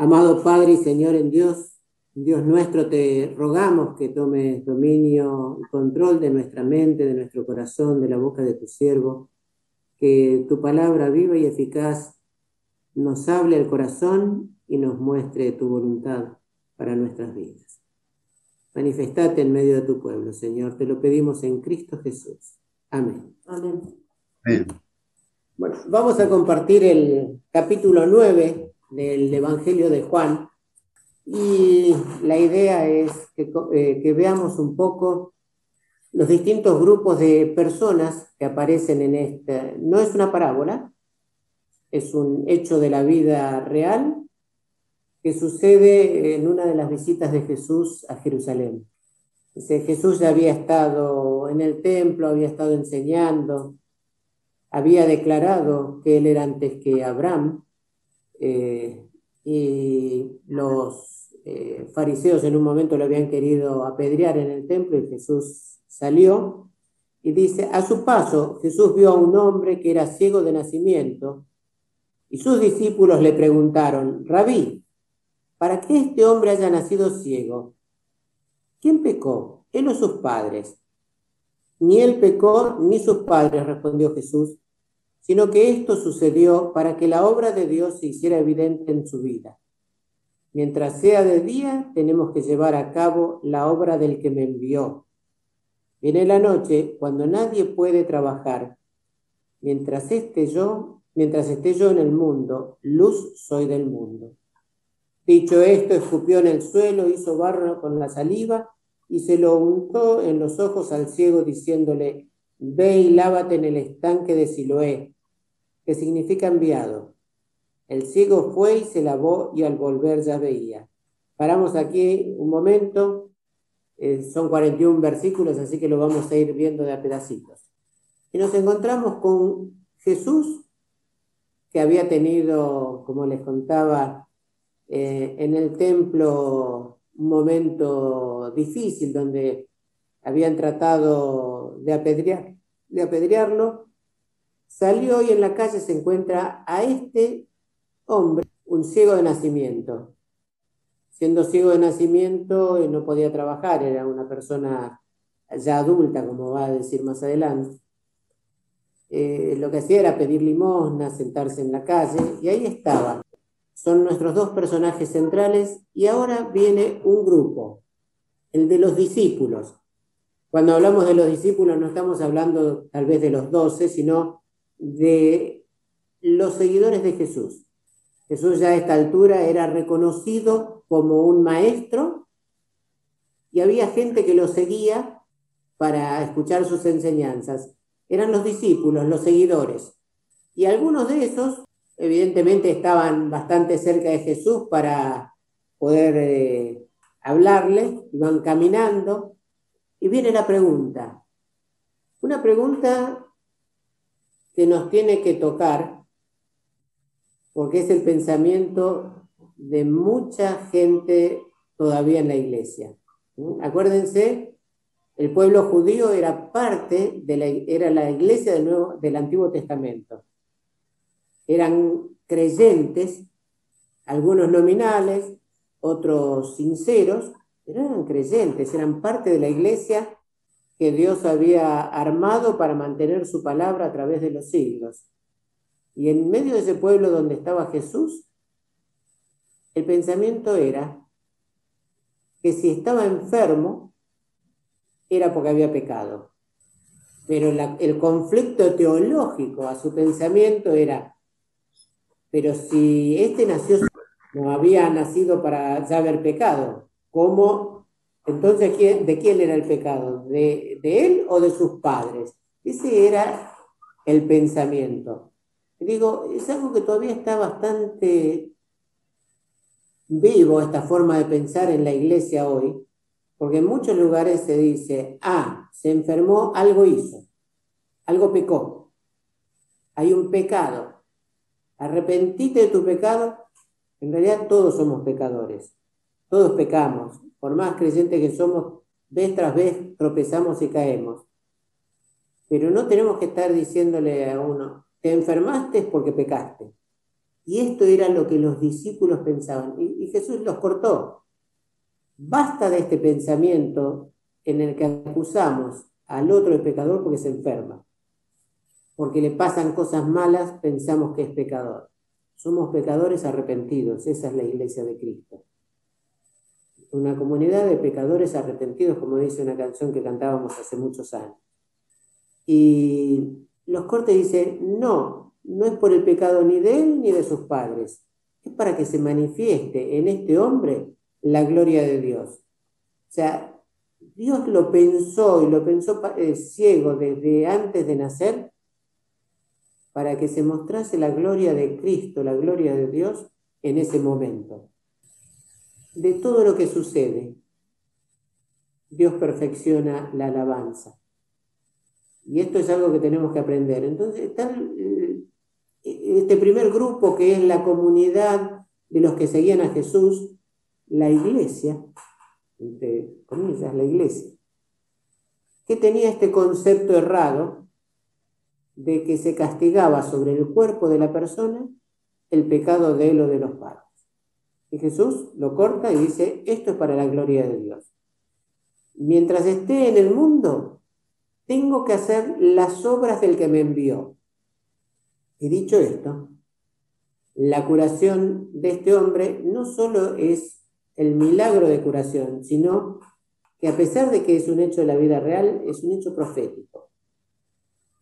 Amado Padre y Señor en Dios, Dios nuestro, te rogamos que tomes dominio y control de nuestra mente, de nuestro corazón, de la boca de tu siervo, que tu palabra viva y eficaz nos hable al corazón y nos muestre tu voluntad para nuestras vidas. Manifestate en medio de tu pueblo, Señor, te lo pedimos en Cristo Jesús. Amén. Amén. Bueno, vamos a compartir el capítulo 9 del Evangelio de Juan y la idea es eh, que, veamos un poco los distintos grupos de personas que aparecen en esta. No es una parábola, es un hecho de la vida real que sucede en una de las visitas de Jesús a Jerusalén. Dice, Jesús ya había estado en el templo, había estado enseñando, había declarado que él era antes que Abraham, eh, y los eh, fariseos en un momento lo habían querido apedrear en el templo y Jesús salió y dice, a su paso Jesús vio a un hombre que era ciego de nacimiento y sus discípulos le preguntaron, rabí, ¿para qué este hombre haya nacido ciego? ¿Quién pecó? ¿Él o sus padres? Ni él pecó ni sus padres, respondió Jesús, sino que esto sucedió para que la obra de Dios se hiciera evidente en su vida. Mientras sea de día, tenemos que llevar a cabo la obra del que me envió. Viene la noche, cuando nadie puede trabajar. Mientras esté yo, mientras esté yo en el mundo, luz soy del mundo. Dicho esto, escupió en el suelo, hizo barro con la saliva y se lo untó en los ojos al ciego, diciéndole, Ve y lávate en el estanque de Siloé, que significa enviado. El ciego fue y se lavó y al volver ya veía. Paramos aquí un momento, eh, son 41 versículos, así que lo vamos a ir viendo de a pedacitos. Y nos encontramos con Jesús, que había tenido, como les contaba, eh, en el templo un momento difícil donde habían tratado de, apedrear, de apedrearlo Salió y en la calle se encuentra a este hombre, un ciego de nacimiento. Siendo ciego de nacimiento eh, no podía trabajar, era una persona ya adulta, como va a decir más adelante. Eh, lo que hacía era pedir limosna, sentarse en la calle, y ahí estaba. Son nuestros dos personajes centrales, y ahora viene un grupo, el de los discípulos. Cuando hablamos de los discípulos no estamos hablando tal vez de los doce, sino de los seguidores de Jesús. Jesús ya a esta altura era reconocido como un maestro y había gente que lo seguía para escuchar sus enseñanzas. Eran los discípulos, los seguidores. Y algunos de esos, evidentemente, estaban bastante cerca de Jesús para poder eh, hablarle, iban caminando. Y viene la pregunta. Una pregunta que nos tiene que tocar, porque es el pensamiento de mucha gente todavía en la iglesia. Acuérdense, el pueblo judío era parte de la, era la iglesia del, Nuevo, del Antiguo Testamento. Eran creyentes, algunos nominales, otros sinceros, pero eran creyentes, eran parte de la iglesia que Dios había armado para mantener su palabra a través de los siglos. Y en medio de ese pueblo donde estaba Jesús, el pensamiento era que si estaba enfermo era porque había pecado. Pero el conflicto teológico a su pensamiento era, pero si este nació, no había nacido para ya haber pecado, ¿cómo entonces, ¿de quién era el pecado? ¿De, él o de sus padres? Ese era el pensamiento. digo, es algo que todavía está bastante vivo, esta forma de pensar en la iglesia hoy, porque en muchos lugares se dice, ah, se enfermó, algo hizo, algo pecó, hay un pecado, arrepentite de tu pecado, en realidad todos somos pecadores, todos pecamos, por más creyentes que somos, vez tras vez tropezamos y caemos. Pero no tenemos que estar diciéndole a uno, te enfermaste porque pecaste. Y esto era lo que los discípulos pensaban. Y, Jesús los cortó. Basta de este pensamiento en el que acusamos al otro de pecador porque se enferma. Porque le pasan cosas malas, pensamos que es pecador. Somos pecadores arrepentidos. Esa es la iglesia de Cristo. Una comunidad de pecadores arrepentidos, como dice una canción que cantábamos hace muchos años. Y los cortes dicen, no, no es por el pecado ni de él ni de sus padres, es para que se manifieste en este hombre la gloria de Dios. O sea, Dios lo pensó y lo pensó eh, ciego desde antes de nacer para que se mostrase la gloria de Cristo, la gloria de Dios en ese momento. De todo lo que sucede, Dios perfecciona la alabanza. Y esto es algo que tenemos que aprender. Entonces, eh, este primer grupo que es la comunidad de los que seguían a Jesús, la iglesia, entre comillas, la iglesia, que tenía este concepto errado de que se castigaba sobre el cuerpo de la persona el pecado de él o de los padres. Y Jesús lo corta y dice, esto es para la gloria de Dios. Mientras esté en el mundo, tengo que hacer las obras del que me envió. Y dicho esto, la curación de este hombre no solo es el milagro de curación, sino que a pesar de que es un hecho de la vida real, es un hecho profético.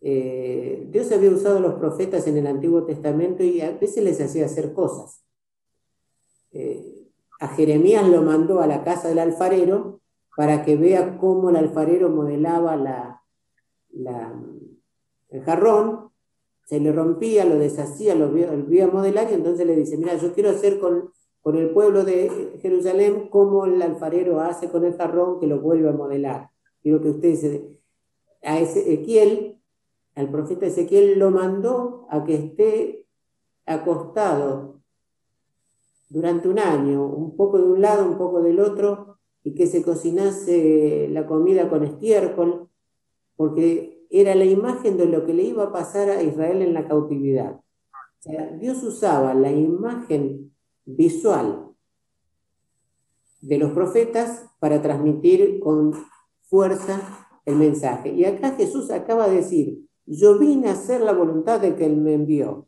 Eh, Dios había usado a los profetas en el Antiguo Testamento y a veces les hacía hacer cosas. Eh, a Jeremías lo mandó a la casa del alfarero para que vea cómo el alfarero modelaba la, el jarrón, se le rompía, lo deshacía, lo volvía a modelar y entonces le dice, mira, yo quiero hacer con, con el pueblo de Jerusalén como el alfarero hace con el jarrón que lo vuelve a modelar. Quiero que ustedes, a Ezequiel, al profeta Ezequiel lo mandó a que esté acostado durante un año, un poco de un lado, un poco del otro, y que se cocinase la comida con estiércol, porque era la imagen de lo que le iba a pasar a Israel en la cautividad. Dios usaba la imagen visual de los profetas para transmitir con fuerza el mensaje. Y acá Jesús acaba de decir, yo vine a hacer la voluntad de que Él me envió.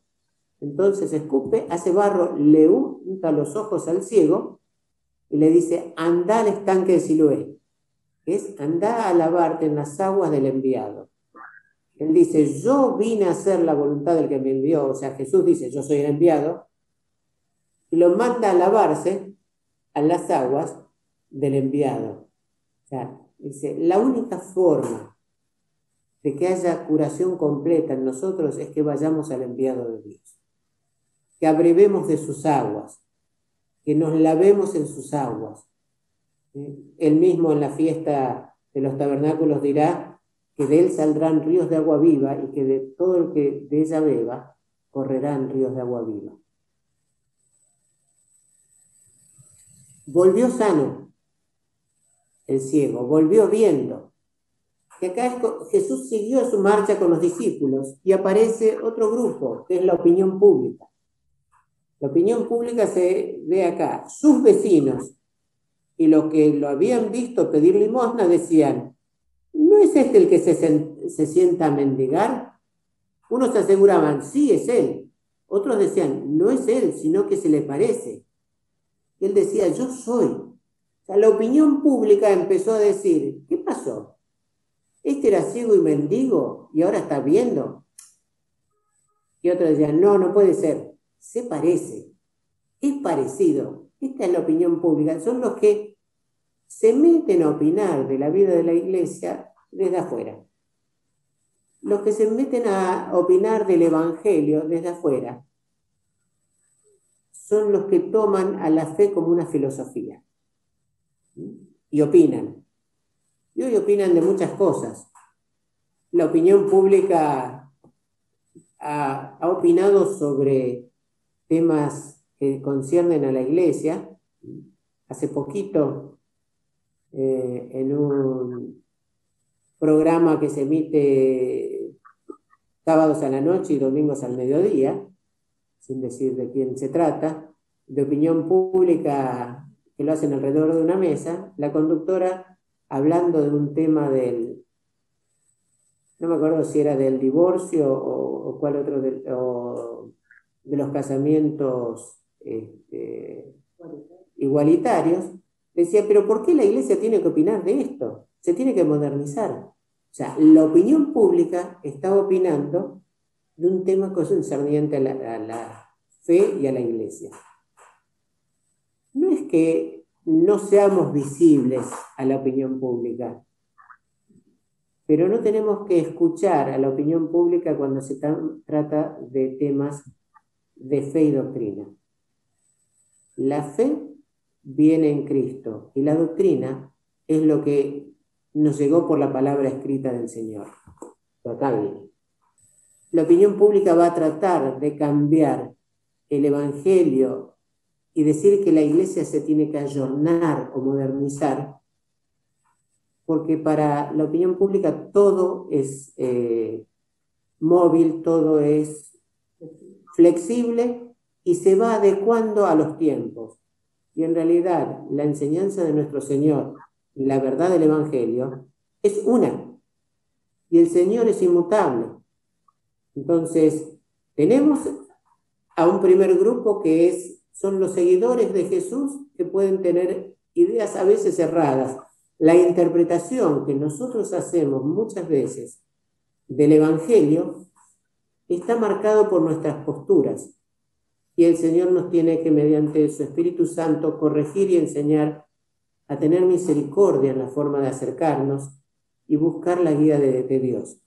Entonces escupe, hace barro, le unta los ojos al ciego y le dice, anda al estanque de Siloé es anda a lavarte en las aguas del enviado. Él dice, yo vine a hacer la voluntad del que me envió, o sea, Jesús dice, yo soy el enviado, y lo manda a lavarse a las aguas del enviado. O sea, dice, la única forma de que haya curación completa en nosotros es que vayamos al enviado de Dios, que abrevemos de sus aguas, que nos lavemos en sus aguas, él mismo en la fiesta de los tabernáculos dirá que de él saldrán ríos de agua viva y que de todo el que de ella beba correrán ríos de agua viva. Volvió sano el ciego, volvió viendo. Y acá Jesús siguió su marcha con los discípulos y aparece otro grupo, que es la opinión pública. La opinión pública se ve acá. Sus vecinos, y los que lo habían visto pedir limosna decían, ¿no es este el que se, sienta a mendigar? Unos aseguraban, sí, es él. Otros decían, no es él, sino que se le parece. Y él decía, yo soy. La opinión pública empezó a decir, ¿qué pasó? Este era ciego y mendigo y ahora está viendo. Y otros decían, no, no puede ser, se parece, es parecido. Esta es la opinión pública. Son los que se meten a opinar de la vida de la iglesia desde afuera. Los que se meten a opinar del Evangelio desde afuera son los que toman a la fe como una filosofía y opinan. Y hoy opinan de muchas cosas. La opinión pública ha, ha opinado sobre temas que conciernen a la iglesia. Hace poquito, eh, en un programa que se emite sábados a la noche y domingos al mediodía, sin decir de quién se trata, de opinión pública que lo hacen alrededor de una mesa, la conductora hablando de un tema del, no me acuerdo si era del divorcio o, cuál otro, de, de los casamientos este, igualitarios, decía, pero ¿por qué la iglesia tiene que opinar de esto? Se tiene que modernizar. O sea, la opinión pública está opinando de un tema concerniente a la, a la fe y a la iglesia. No es que no seamos visibles a la opinión pública, pero no tenemos que escuchar a la opinión pública cuando se trata de temas de fe y doctrina. La fe viene en Cristo y la doctrina es lo que nos llegó por la palabra escrita del Señor. Acá viene. La opinión pública va a tratar de cambiar el Evangelio y decir que la iglesia se tiene que ayornar o modernizar, porque para la opinión pública todo es eh, móvil, todo es flexible y se va adecuando a los tiempos. Y en realidad la enseñanza de nuestro Señor la verdad del Evangelio es una. Y el Señor es inmutable. Entonces, tenemos a un primer grupo que es, son los seguidores de Jesús que pueden tener ideas a veces erradas. La interpretación que nosotros hacemos muchas veces del Evangelio está marcado por nuestras posturas. Y el Señor nos tiene que, mediante su Espíritu Santo, corregir y enseñar a tener misericordia en la forma de acercarnos y buscar la guía de, Dios.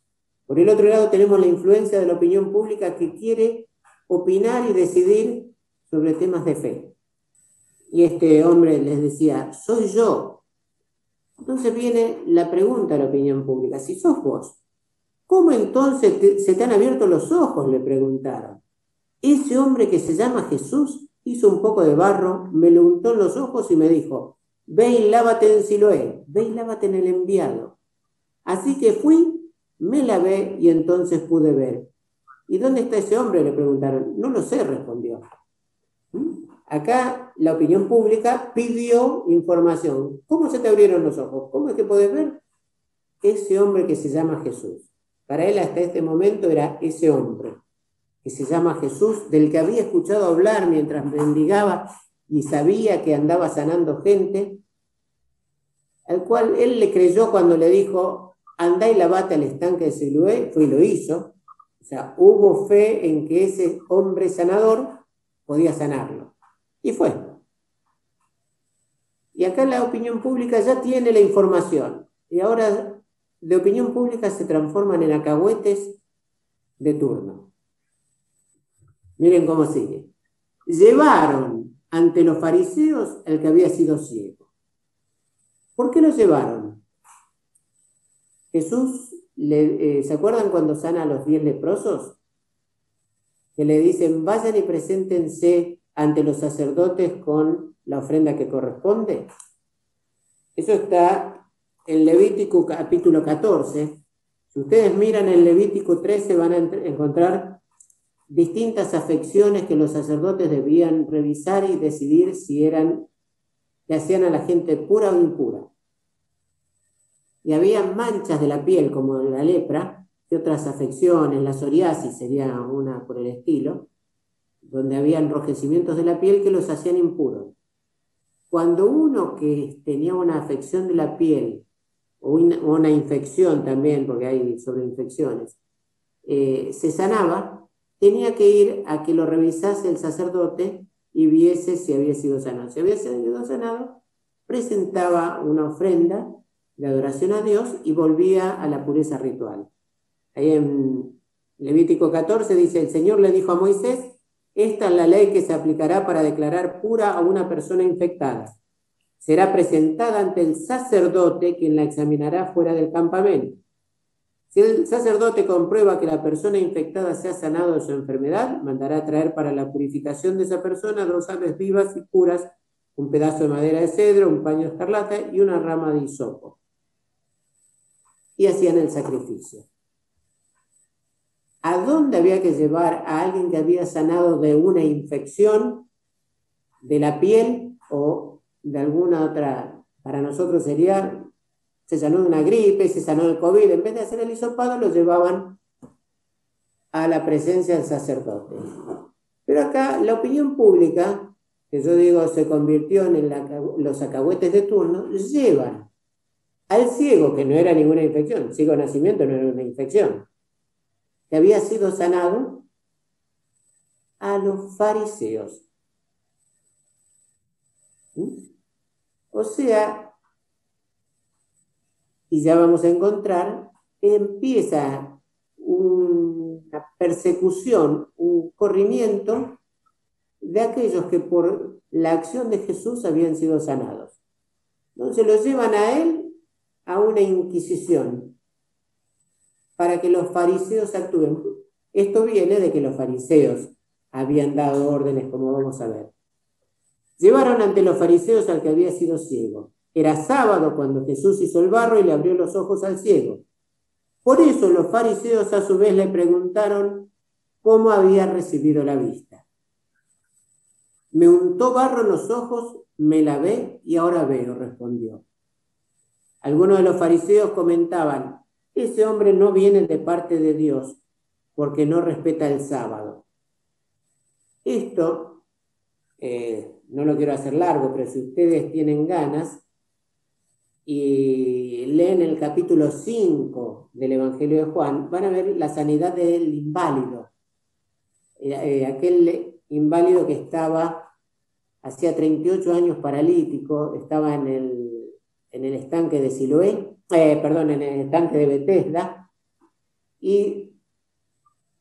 Por el otro lado tenemos la influencia de la opinión pública que quiere opinar y decidir sobre temas de fe. Y este hombre les decía, soy yo. Entonces viene la pregunta a la opinión pública, si sos vos, ¿cómo entonces se te han abierto los ojos? le preguntaron. Ese hombre que se llama Jesús hizo un poco de barro, me lo untó en los ojos y me dijo, ve y lávate en Siloé, ve y lávate en el enviado. Así que fui, me lavé y entonces pude ver. ¿Y dónde está ese hombre? Le preguntaron. No lo sé, respondió. ¿Mm? Acá la opinión pública pidió información. ¿Cómo se te abrieron los ojos? ¿Cómo es que puedes ver? Ese hombre que se llama Jesús. Para él hasta este momento era ese hombre que se llama Jesús, del que había escuchado hablar mientras mendigaba y sabía que andaba sanando gente, al cual él le creyó cuando le dijo, andá y lavate al estanque de Siloé, fue y lo hizo. O sea, hubo fe en que ese hombre sanador podía sanarlo. Y fue. Y acá la opinión pública ya tiene la información. Y ahora de opinión pública se transforman en acahuetes de turno. Miren cómo sigue. Llevaron ante los fariseos el que había sido ciego. ¿Por qué lo llevaron? Jesús, eh, ¿se acuerdan cuando sana a los diez leprosos? Que le dicen, vayan y preséntense ante los sacerdotes con la ofrenda que corresponde. Eso está en Levítico capítulo 14. Si ustedes miran en Levítico 13 van a encontrar distintas afecciones que los sacerdotes debían revisar y decidir si eran, que hacían a la gente pura o impura. Y había manchas de la piel, como la lepra, y otras afecciones, la psoriasis sería una por el estilo, donde había enrojecimientos de la piel que los hacían impuros. Cuando uno que tenía una afección de la piel, o una, infección también, porque hay sobreinfecciones, eh, se sanaba, tenía que ir a que lo revisase el sacerdote y viese si había sido sanado. Si había sido sanado, presentaba una ofrenda de adoración a Dios y volvía a la pureza ritual. Ahí en Levítico 14 dice, el Señor le dijo a Moisés, esta es la ley que se aplicará para declarar pura a una persona infectada. Será presentada ante el sacerdote quien la examinará fuera del campamento. Si el sacerdote comprueba que la persona infectada se ha sanado de su enfermedad, mandará traer para la purificación de esa persona dos aves vivas y puras, un pedazo de madera de cedro, un paño de escarlata y una rama de hisopo. Y hacían el sacrificio. a dónde había que llevar a alguien que había sanado de una infección de la piel o de alguna otra, para nosotros sería, se sanó de una gripe, se sanó del COVID, en vez de hacer el hisopado lo llevaban a la presencia del sacerdote. Pero acá la opinión pública, que yo digo se convirtió en los acahuetes de turno, llevan al ciego, que no era ninguna infección, ciego nacimiento no era una infección, que había sido sanado, a los fariseos. ¿Mm? O sea, y ya vamos a encontrar, empieza una persecución, un corrimiento de aquellos que por la acción de Jesús habían sido sanados. Entonces los llevan a él a una inquisición para que los fariseos actúen. Esto viene de que los fariseos habían dado órdenes, como vamos a ver. Llevaron ante los fariseos al que había sido ciego. Era sábado cuando Jesús hizo el barro y le abrió los ojos al ciego. Por eso los fariseos a su vez le preguntaron cómo había recibido la vista. Me untó barro en los ojos, me lavé y ahora veo, respondió. Algunos de los fariseos comentaban, ese hombre no viene de parte de Dios porque no respeta el sábado. Esto eh, no lo quiero hacer largo, pero si ustedes tienen ganas y leen el capítulo 5 del Evangelio de Juan, van a ver la sanidad del inválido. Eh, aquel inválido que estaba hacía 38 años paralítico, estaba en el, en el estanque de Siloé, eh, perdón, en el estanque de Bethesda, y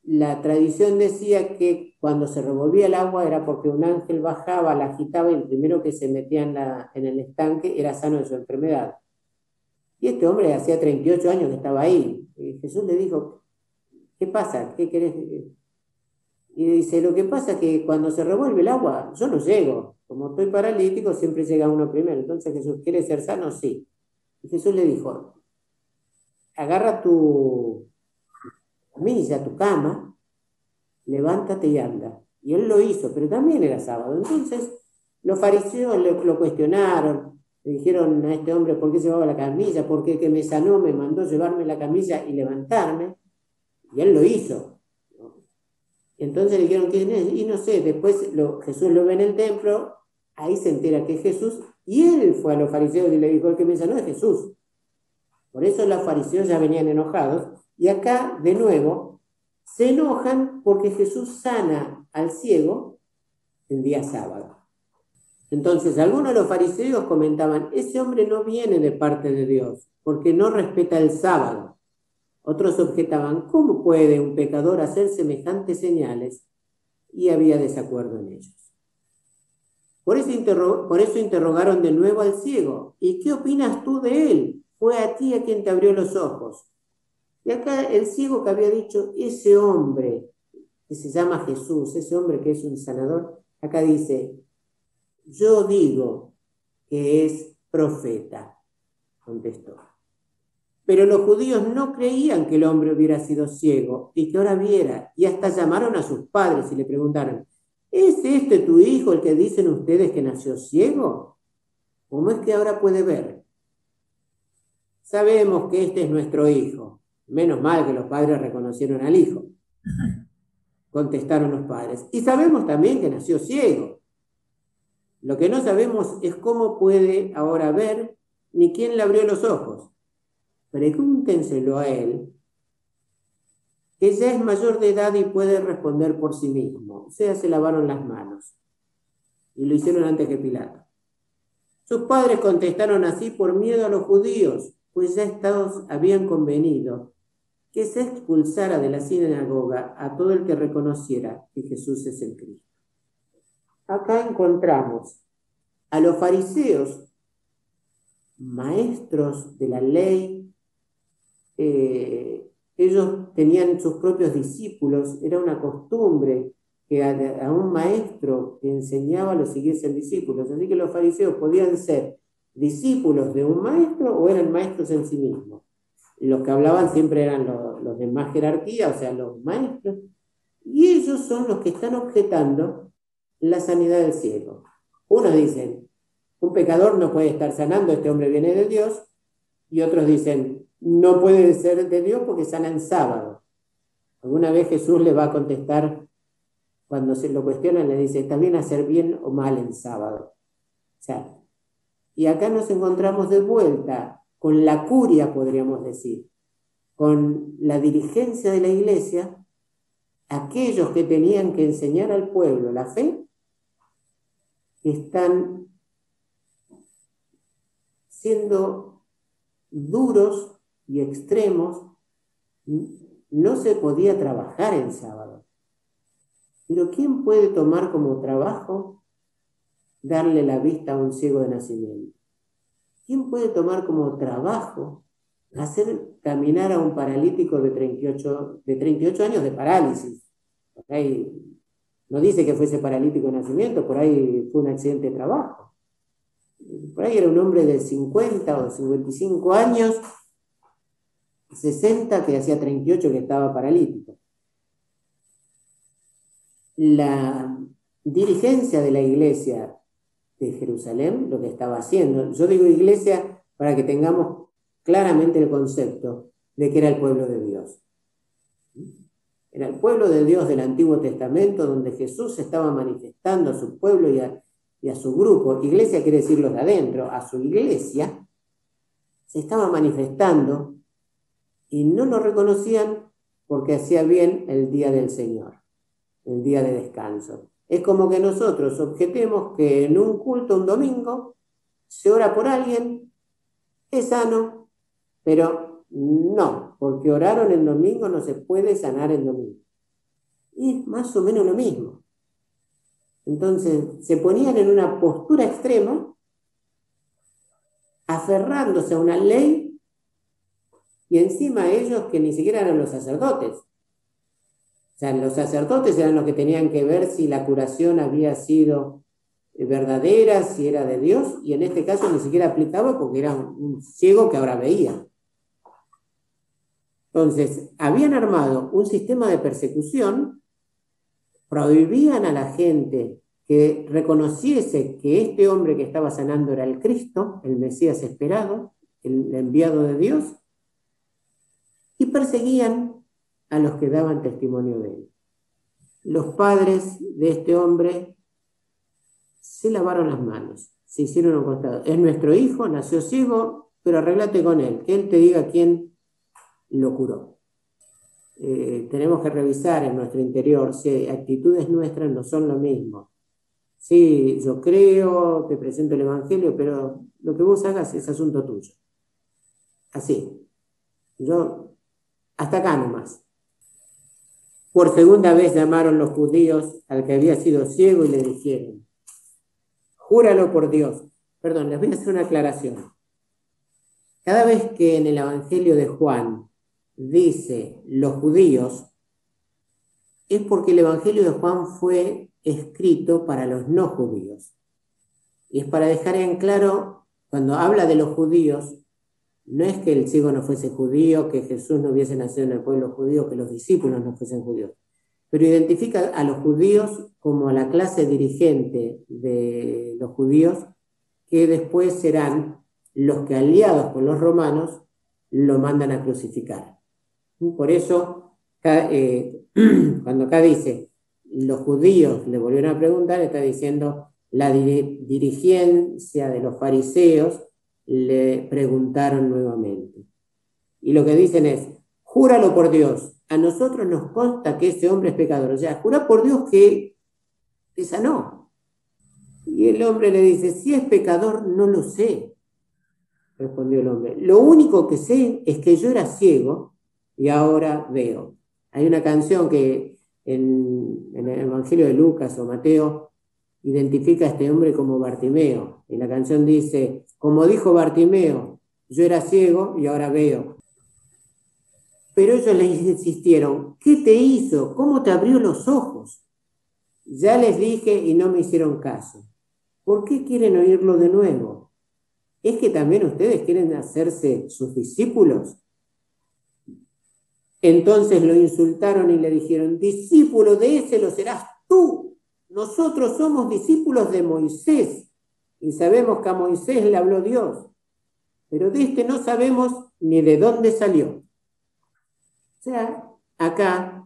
la tradición decía que cuando se revolvía el agua era porque un ángel bajaba, la agitaba y el primero que se metía en, el estanque era sano de su enfermedad. Y este hombre hacía 38 años que estaba ahí. Y Jesús le dijo, ¿qué pasa? ¿Qué querés? Y dice, lo que pasa es que cuando se revuelve el agua, yo no llego. Como estoy paralítico, siempre llega uno primero. Entonces Jesús, ¿quiere ser sano? Sí. Y Jesús le dijo, agarra tu, camilla, tu cama, levántate y anda. Y él lo hizo, pero también era sábado. Entonces los fariseos lo cuestionaron, le dijeron a este hombre por qué llevaba la camilla, por qué que me sanó, me mandó llevarme la camilla y levantarme, y él lo hizo. Entonces le dijeron quién es, y no sé, después lo, Jesús lo ve en el templo, ahí se entera que es Jesús, y él fue a los fariseos y le dijo, el que me sanó es Jesús. Por eso los fariseos ya venían enojados, y acá, de nuevo, se enojan porque Jesús sana al ciego el día sábado. Entonces, algunos de los fariseos comentaban, ese hombre no viene de parte de Dios, porque no respeta el sábado. Otros objetaban, ¿cómo puede un pecador hacer semejantes señales? Y había desacuerdo en ellos. Por eso, por eso interrogaron de nuevo al ciego, ¿y qué opinas tú de él? Fue a ti a quien te abrió los ojos. Y acá el ciego que había dicho, ese hombre que se llama Jesús, ese hombre que es un sanador, acá dice, yo digo que es profeta, contestó. Pero los judíos no creían que el hombre hubiera sido ciego y que ahora viera, y hasta llamaron a sus padres y le preguntaron, ¿es este tu hijo el que dicen ustedes que nació ciego? ¿Cómo es que ahora puede ver? Sabemos que este es nuestro hijo Menos mal que los padres reconocieron al hijo. Contestaron los padres. Y sabemos también que nació ciego. Lo que no sabemos es cómo puede ahora ver ni quién le abrió los ojos. Pregúntenselo a él, que ya es mayor de edad y puede responder por sí mismo. O sea, se lavaron las manos. Y lo hicieron antes que Pilato. Sus padres contestaron así por miedo a los judíos, pues ya estados habían convenido que se expulsara de la sinagoga a todo el que reconociera que Jesús es el Cristo. Acá encontramos a los fariseos, maestros de la ley, eh, ellos tenían sus propios discípulos, era una costumbre que a, un maestro que enseñaba lo siguiesen discípulos, así que los fariseos podían ser discípulos de un maestro o eran maestros en sí mismos. Los que hablaban siempre eran los, los de más jerarquía, o sea, los maestros, y ellos son los que están objetando la sanidad del ciego. Unos dicen, un pecador no puede estar sanando, este hombre viene de Dios, y otros dicen, no puede ser de Dios porque sana en sábado. Alguna vez Jesús le va a contestar, cuando se lo cuestionan, le dice, ¿está bien hacer bien o mal en sábado? O sea, y acá nos encontramos de vuelta con la curia, podríamos decir, con la dirigencia de la iglesia, aquellos que tenían que enseñar al pueblo la fe, están siendo duros y extremos. No se podía trabajar en sábado. Pero ¿quién puede tomar como trabajo darle la vista a un ciego de nacimiento? ¿Quién puede tomar como trabajo hacer caminar a un paralítico de 38, de 38 años de parálisis? no dice que fuese paralítico de nacimiento, por ahí fue un accidente de trabajo. Por ahí era un hombre de 50 o 55 años, 60 que hacía 38 que estaba paralítico. La dirigencia de la iglesia de Jerusalén, lo que estaba haciendo, yo digo iglesia para que tengamos claramente el concepto de que era el pueblo de Dios. Era el pueblo de Dios del Antiguo Testamento donde Jesús estaba manifestando a su pueblo y a, y a su grupo. Iglesia quiere decir los de adentro, a su iglesia. Se estaba manifestando y no lo reconocían porque hacía bien el día del Señor, el día de descanso. Es como que nosotros objetemos que en un culto un domingo se ora por alguien, es sano, pero no, porque oraron el domingo no se puede sanar el domingo. Y es más o menos lo mismo. Entonces se ponían en una postura extrema, aferrándose a una ley y encima ellos que ni siquiera eran los sacerdotes. Sea, los sacerdotes eran los que tenían que ver si la curación había sido verdadera, si era de Dios, y en este caso ni siquiera aplicaba porque era un ciego que ahora veía. Entonces, habían armado un sistema de persecución, prohibían a la gente que reconociese que este hombre que estaba sanando era el Cristo, el Mesías esperado, el enviado de Dios, y perseguían a los que daban testimonio de él. Los padres de este hombre se lavaron las manos, se hicieron un costado. Es nuestro hijo, nació ciego, pero arreglate con él, que él te diga quién lo curó. Eh, tenemos que revisar en nuestro interior si actitudes nuestras no son lo mismo. Sí, yo creo, te presento el Evangelio, pero lo que vos hagas es asunto tuyo. Así. Yo, hasta acá nomás. Por segunda vez llamaron los judíos al que había sido ciego y le dijeron, júralo por Dios. Perdón, les voy a hacer una aclaración. Cada vez que en el Evangelio de Juan dice los judíos, es porque el Evangelio de Juan fue escrito para los no judíos. Y es para dejar en claro, cuando habla de los judíos, no es que el ciego no fuese judío, que Jesús no hubiese nacido en el pueblo judío, que los discípulos no fuesen judíos, pero identifica a los judíos como a la clase dirigente de los judíos, que después serán los que aliados con los romanos lo mandan a crucificar. Por eso, eh, cuando acá dice, los judíos le volvieron a preguntar, está diciendo, la dirigencia de los fariseos le preguntaron nuevamente. Y lo que dicen es, júralo por Dios, a nosotros nos consta que ese hombre es pecador. O sea, jura por Dios que te sanó. Y el hombre le dice, si es pecador, no lo sé, respondió el hombre. Lo único que sé es que yo era ciego y ahora veo. Hay una canción que en, el Evangelio de Lucas o Mateo identifica a este hombre como Bartimeo. Y la canción dice, como dijo Bartimeo, yo era ciego y ahora veo. Pero ellos le insistieron, ¿qué te hizo? ¿Cómo te abrió los ojos? Ya les dije y no me hicieron caso. ¿Por qué quieren oírlo de nuevo? ¿Es que también ustedes quieren hacerse sus discípulos? Entonces lo insultaron y le dijeron, discípulo de ese lo serás tú. Nosotros somos discípulos de Moisés y sabemos que a Moisés le habló Dios, pero de este no sabemos ni de dónde salió. O sea, acá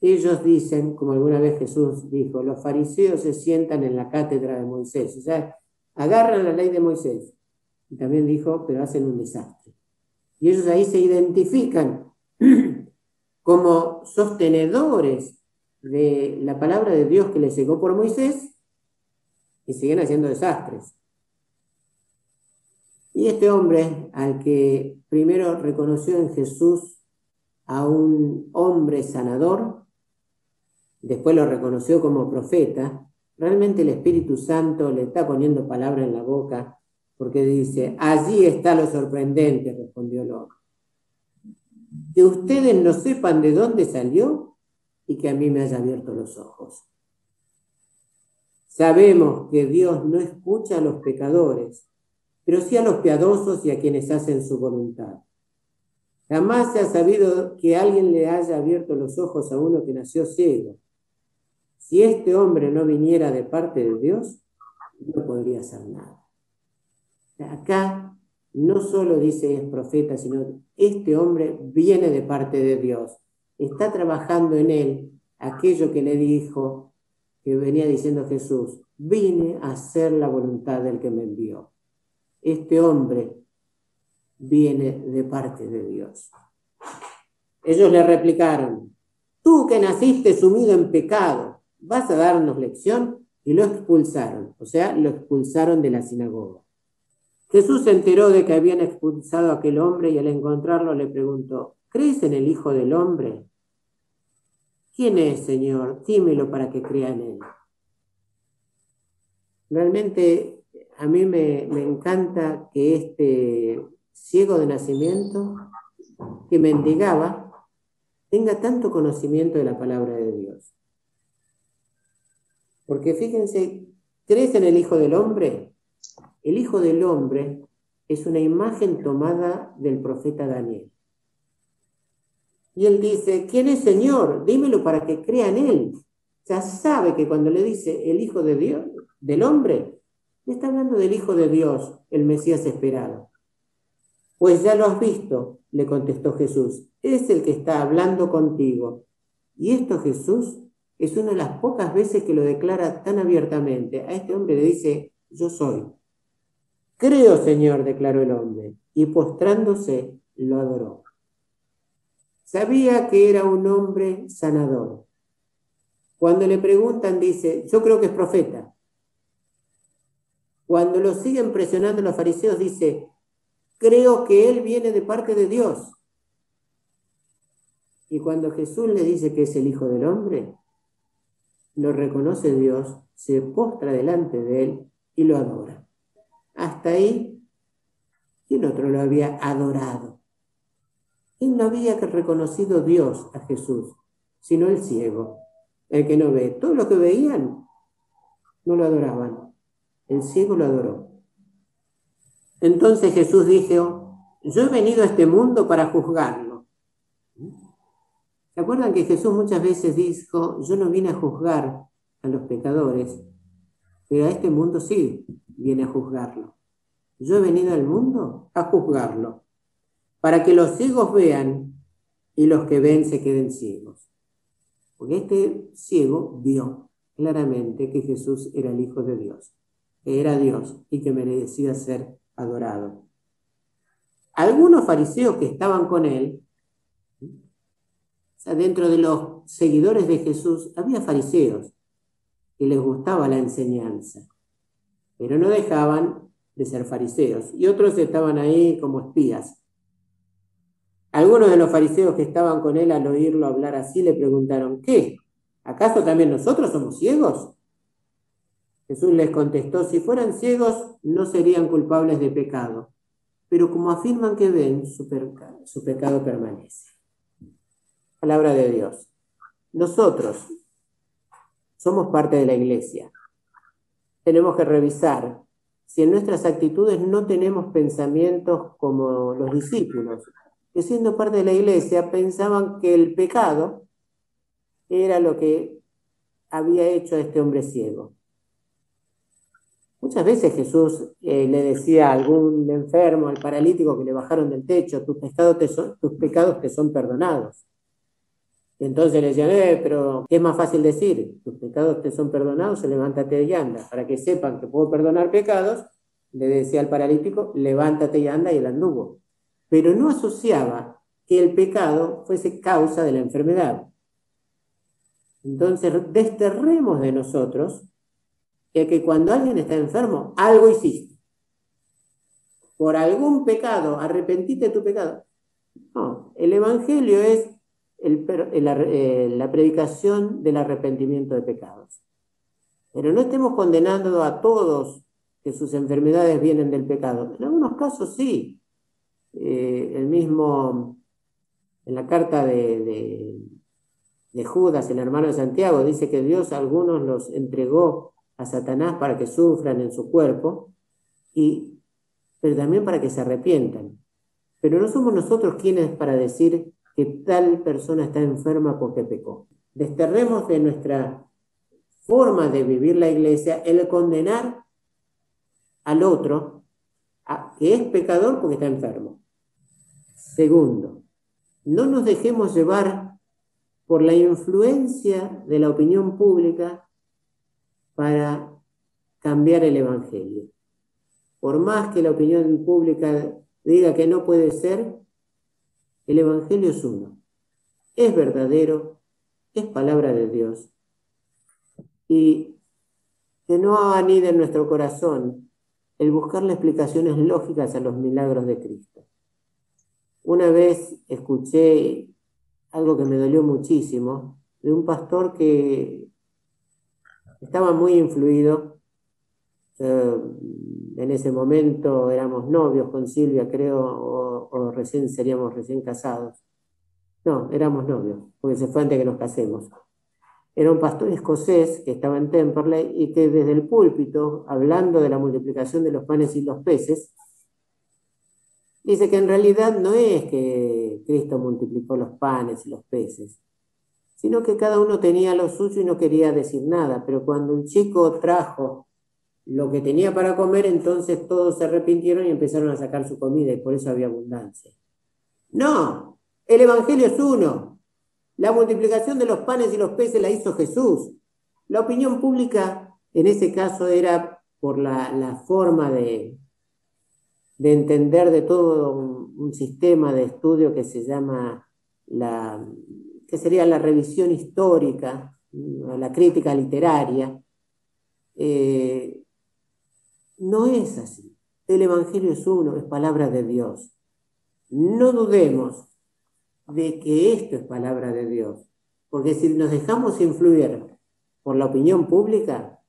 ellos dicen, como alguna vez Jesús dijo, los fariseos se sientan en la cátedra de Moisés, o sea, agarran la ley de Moisés. Y también dijo, pero hacen un desastre. Y ellos ahí se identifican como sostenedores de la palabra de Dios que les llegó por Moisés y siguen haciendo desastres. Y este hombre, al que primero reconoció en Jesús a un hombre sanador, después lo reconoció como profeta, realmente el Espíritu Santo le está poniendo palabra en la boca porque dice, allí está lo sorprendente, respondió el hombre. Que ustedes no sepan de dónde salió y que a mí me haya abierto los ojos. Sabemos que Dios no escucha a los pecadores, pero sí a los piadosos y a quienes hacen su voluntad. Jamás se ha sabido que alguien le haya abierto los ojos a uno que nació ciego. Si este hombre no viniera de parte de Dios, no podría hacer nada. Acá no solo dice es profeta, sino este hombre viene de parte de Dios. Está trabajando en él aquello que le dijo que venía diciendo Jesús, vine a hacer la voluntad del que me envió. Este hombre viene de parte de Dios. Ellos le replicaron, tú que naciste sumido en pecado, ¿vas a darnos lección? Y lo expulsaron, o sea, lo expulsaron de la sinagoga. Jesús se enteró de que habían expulsado a aquel hombre y al encontrarlo le preguntó, ¿crees en el Hijo del Hombre? ¿Quién es, Señor? Dímelo para que crea en Él. Realmente a mí me, encanta que este ciego de nacimiento, que mendigaba, tenga tanto conocimiento de la palabra de Dios. Porque fíjense, ¿crees en el Hijo del Hombre? El Hijo del Hombre es una imagen tomada del profeta Daniel. Y él dice, ¿quién es Señor? Dímelo para que crea en él. Ya sabe que cuando le dice el Hijo de Dios, del hombre, le está hablando del Hijo de Dios, el Mesías esperado. Pues ya lo has visto, le contestó Jesús, es el que está hablando contigo. Y esto Jesús es una de las pocas veces que lo declara tan abiertamente. A este hombre le dice, yo soy. Creo, Señor, declaró el hombre, y postrándose lo adoró. Sabía que era un hombre sanador. Cuando le preguntan, dice, yo creo que es profeta. Cuando lo siguen presionando los fariseos, dice, creo que él viene de parte de Dios. Y cuando Jesús le dice que es el Hijo del Hombre, lo reconoce Dios, se postra delante de él y lo adora. Hasta ahí, ¿quién otro lo había adorado? Él no había reconocido Dios a Jesús, sino el ciego, el que no ve. Todo lo que veían no lo adoraban. El ciego lo adoró. Entonces Jesús dijo, yo he venido a este mundo para juzgarlo. ¿Se acuerdan que Jesús muchas veces dijo, yo no vine a juzgar a los pecadores, pero a este mundo sí viene a juzgarlo? Yo he venido al mundo a juzgarlo para que los ciegos vean y los que ven se queden ciegos. Porque este ciego vio claramente que Jesús era el Hijo de Dios, que era Dios y que merecía ser adorado. Algunos fariseos que estaban con él, dentro de los seguidores de Jesús, había fariseos que les gustaba la enseñanza, pero no dejaban de ser fariseos. Y otros estaban ahí como espías, algunos de los fariseos que estaban con él al oírlo hablar así le preguntaron, ¿qué? ¿Acaso también nosotros somos ciegos? Jesús les contestó, si fueran ciegos no serían culpables de pecado, pero como afirman que ven, su, su pecado permanece. Palabra de Dios. Nosotros somos parte de la iglesia. Tenemos que revisar si en nuestras actitudes no tenemos pensamientos como los discípulos, que siendo parte de la iglesia pensaban que el pecado era lo que había hecho a este hombre ciego. Muchas veces Jesús eh, le decía a algún enfermo, al paralítico que le bajaron del techo, tus, tus pecados te son perdonados. Y entonces le decían, eh, pero ¿qué es más fácil decir? Tus pecados te son perdonados, levántate y anda. Para que sepan que puedo perdonar pecados, le decía al paralítico, levántate y anda, y él anduvo. Pero no asociaba que el pecado fuese causa de la enfermedad. Entonces, desterremos de nosotros que cuando alguien está enfermo, algo hiciste. Por algún pecado, arrepentiste de tu pecado. No, el Evangelio es eh, la predicación del arrepentimiento de pecados. Pero no estemos condenando a todos que sus enfermedades vienen del pecado. En algunos casos sí. Eh, el mismo, en la carta de, Judas, el hermano de Santiago, dice que Dios a algunos los entregó a Satanás para que sufran en su cuerpo, y, pero también para que se arrepientan. Pero no somos nosotros quienes para decir que tal persona está enferma porque pecó. Desterremos de nuestra forma de vivir la iglesia el condenar al otro a, que es pecador porque está enfermo. Segundo, no nos dejemos llevar por la influencia de la opinión pública para cambiar el Evangelio. Por más que la opinión pública diga que no puede ser, el Evangelio es uno, es verdadero, es palabra de Dios. Y que no anide en nuestro corazón el buscarle explicaciones lógicas a los milagros de Cristo. Una vez escuché algo que me dolió muchísimo de un pastor que estaba muy influido. Eh, en ese momento éramos novios con Silvia, creo, o, recién seríamos recién casados. No, éramos novios, porque se fue antes que nos casemos. Era un pastor escocés que estaba en Temperley y que desde el púlpito, hablando de la multiplicación de los panes y los peces, dice que en realidad no es que Cristo multiplicó los panes y los peces, sino que cada uno tenía lo suyo y no quería decir nada, pero cuando un chico trajo lo que tenía para comer, entonces todos se arrepintieron y empezaron a sacar su comida y por eso había abundancia. No, el Evangelio es uno. La multiplicación de los panes y los peces la hizo Jesús. La opinión pública en ese caso era por la, forma de, de, entender de todo un, sistema de estudio que se llama la, que sería la revisión histórica, la crítica literaria. Eh, no es así. El Evangelio es uno, es palabra de Dios. No dudemos de que esto es palabra de Dios, porque si nos dejamos influir por la opinión pública,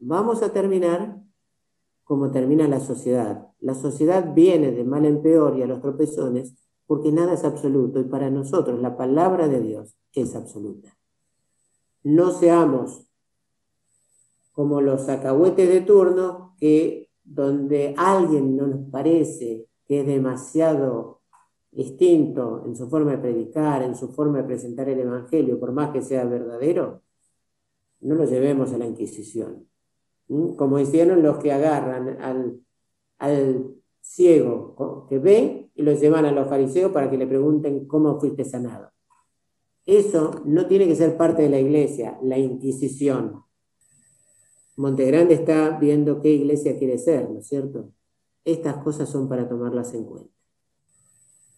vamos a terminar como termina la sociedad. La sociedad viene de mal en peor y a los tropezones porque nada es absoluto y para nosotros la palabra de Dios es absoluta. No seamos como los acahuetes de turno, que donde alguien no nos parece que es demasiado distinto en su forma de predicar, en su forma de presentar el Evangelio, por más que sea verdadero, no lo llevemos a la Inquisición. Como hicieron los que agarran al, al ciego que ve y lo llevan a los fariseos para que le pregunten cómo fuiste sanado. Eso no tiene que ser parte de la iglesia, la Inquisición. Montegrande está viendo qué iglesia quiere ser, ¿no es cierto? Estas cosas son para tomarlas en cuenta.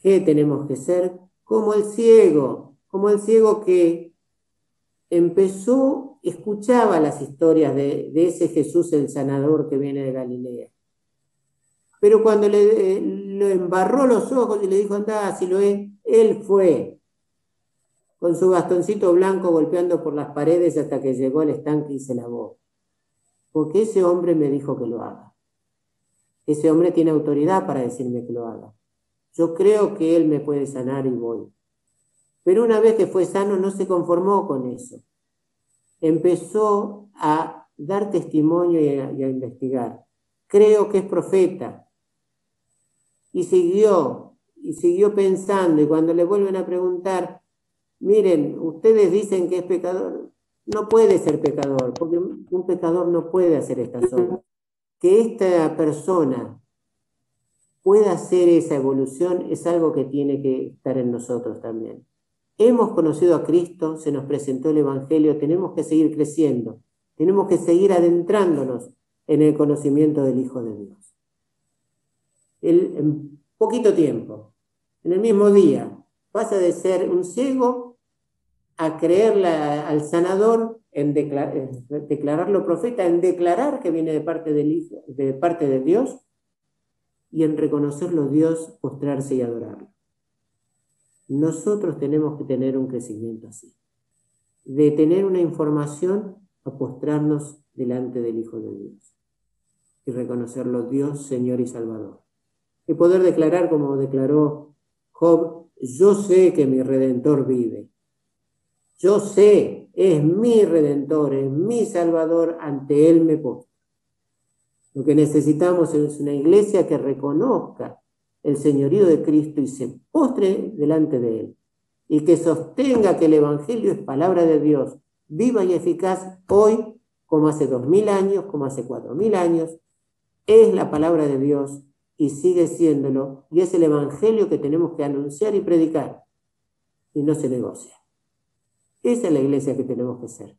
¿Qué tenemos que ser? Como el ciego, como el ciego que empezó, escuchaba las historias de, ese Jesús el sanador que viene de Galilea. Pero cuando le, le embarró los ojos y le dijo, anda, si lo es, él fue, con su bastoncito blanco golpeando por las paredes hasta que llegó al estanque y se lavó porque ese hombre me dijo que lo haga. Ese hombre tiene autoridad para decirme que lo haga. Yo creo que él me puede sanar y voy. Pero una vez que fue sano no se conformó con eso. Empezó a dar testimonio y a, investigar. Creo que es profeta. Y siguió y siguió pensando y cuando le vuelven a preguntar, miren, ustedes dicen que es pecador, no puede ser pecador, porque un pecador no puede hacer estas obras. Que esta persona pueda hacer esa evolución es algo que tiene que estar en nosotros también. Hemos conocido a Cristo, se nos presentó el Evangelio, tenemos que seguir creciendo, tenemos que seguir adentrándonos en el conocimiento del Hijo de Dios. en poquito tiempo, en el mismo día, pasa de ser un ciego a creerle al sanador, en, declararlo profeta, en declarar que viene de parte, del de parte de Dios y en reconocerlo Dios, postrarse y adorarlo. Nosotros tenemos que tener un crecimiento así, de tener una información a postrarnos delante del Hijo de Dios y reconocerlo Dios, Señor y Salvador. Y poder declarar como declaró Job, yo sé que mi redentor vive. Yo sé, es mi redentor, es mi Salvador, ante Él me postro. Lo que necesitamos es una iglesia que reconozca el señorío de Cristo y se postre delante de Él. Y que sostenga que el Evangelio es palabra de Dios, viva y eficaz hoy, como hace dos mil años, como hace cuatro mil años. Es la palabra de Dios y sigue siéndolo. Y es el Evangelio que tenemos que anunciar y predicar. Y no se negocia. Esa es la iglesia que tenemos que ser.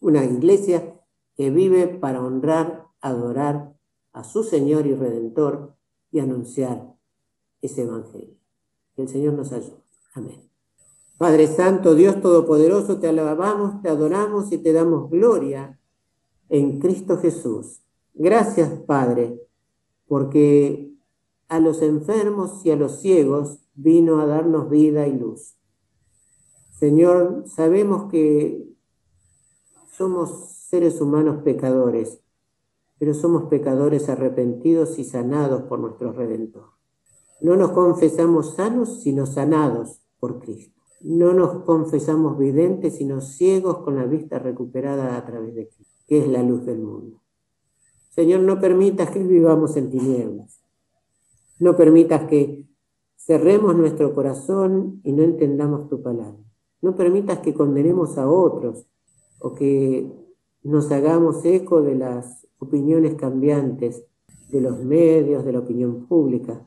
Una iglesia que vive para honrar, adorar a su Señor y Redentor y anunciar ese Evangelio. Que el Señor nos ayude. Amén. Padre Santo, Dios Todopoderoso, te alabamos, te adoramos y te damos gloria en Cristo Jesús. Gracias, Padre, porque a los enfermos y a los ciegos vino a darnos vida y luz. Señor, sabemos que somos seres humanos pecadores pero somos pecadores arrepentidos y sanados por nuestro Redentor. No nos confesamos sanos, sino sanados por Cristo. No nos confesamos videntes, sino ciegos con la vista recuperada a través de Cristo, que es la luz del mundo. Señor, no permitas que vivamos en tinieblas. No permitas que cerremos nuestro corazón y no entendamos tu palabra. No permitas que condenemos a otros o que nos hagamos eco de las opiniones cambiantes de los medios, de la opinión pública,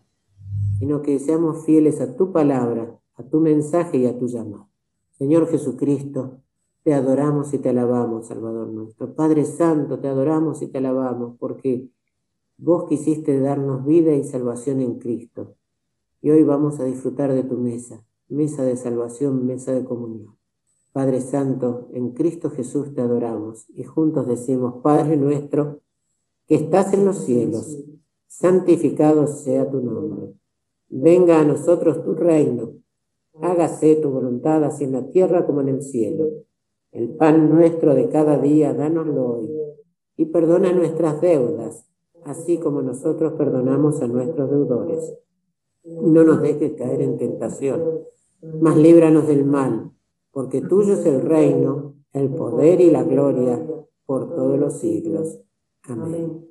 sino que seamos fieles a tu palabra, a tu mensaje y a tu llamado. Señor Jesucristo, te adoramos y te alabamos, Salvador nuestro. Padre Santo, te adoramos y te alabamos porque vos quisiste darnos vida y salvación en Cristo. Y hoy vamos a disfrutar de tu mesa, mesa de salvación, mesa de comunión. Padre Santo, en Cristo Jesús te adoramos y juntos decimos, Padre nuestro, que estás en los cielos, santificado sea tu nombre. Venga a nosotros tu reino, hágase tu voluntad así en la tierra como en el cielo. El pan nuestro de cada día, dánoslo hoy, y perdona nuestras deudas, así como nosotros perdonamos a nuestros deudores. No nos dejes caer en tentación, mas líbranos del mal, porque tuyo es el reino, el poder y la gloria por todos los siglos. Amém. Amém.